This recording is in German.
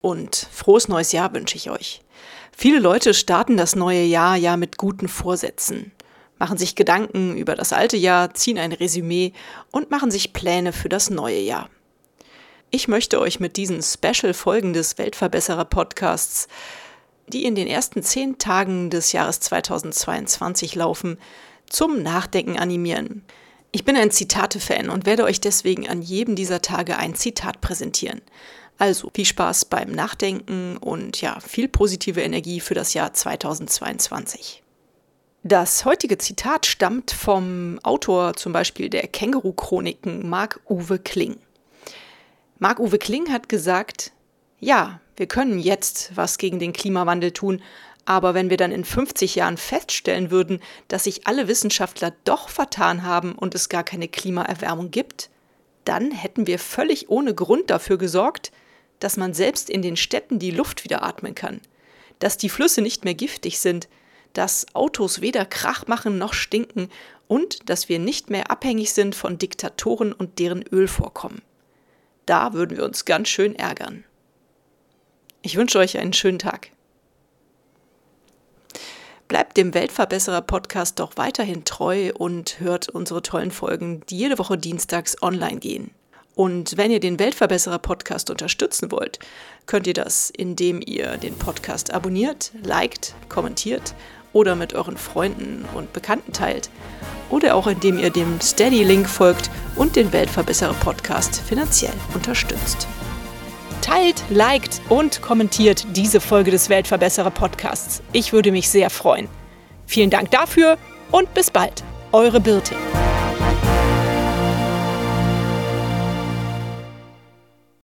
und frohes neues Jahr wünsche ich euch. Viele Leute starten das neue Jahr ja mit guten Vorsätzen, machen sich Gedanken über das alte Jahr, ziehen ein Resümee und machen sich Pläne für das neue Jahr. Ich möchte euch mit diesen Special-Folgen des Weltverbesserer-Podcasts, die in den ersten zehn Tagen des Jahres 2022 laufen, zum Nachdenken animieren. Ich bin ein Zitate-Fan und werde euch deswegen an jedem dieser Tage ein Zitat präsentieren. Also viel Spaß beim Nachdenken und ja, viel positive Energie für das Jahr 2022. Das heutige Zitat stammt vom Autor zum Beispiel der Känguru-Chroniken Marc-Uwe Kling. Marc-Uwe Kling hat gesagt, ja, wir können jetzt was gegen den Klimawandel tun, aber wenn wir dann in 50 Jahren feststellen würden, dass sich alle Wissenschaftler doch vertan haben und es gar keine Klimaerwärmung gibt, dann hätten wir völlig ohne Grund dafür gesorgt, dass man selbst in den Städten die Luft wieder atmen kann, dass die Flüsse nicht mehr giftig sind, dass Autos weder Krach machen noch stinken und dass wir nicht mehr abhängig sind von Diktatoren und deren Ölvorkommen. Da würden wir uns ganz schön ärgern. Ich wünsche euch einen schönen Tag. Bleibt dem Weltverbesserer Podcast doch weiterhin treu und hört unsere tollen Folgen, die jede Woche dienstags online gehen. Und wenn ihr den Weltverbesserer Podcast unterstützen wollt, könnt ihr das, indem ihr den Podcast abonniert, liked, kommentiert oder mit euren Freunden und Bekannten teilt. Oder auch indem ihr dem Steady-Link folgt und den Weltverbesserer Podcast finanziell unterstützt. Teilt, liked und kommentiert diese Folge des Weltverbesserer Podcasts. Ich würde mich sehr freuen. Vielen Dank dafür und bis bald. Eure Birte.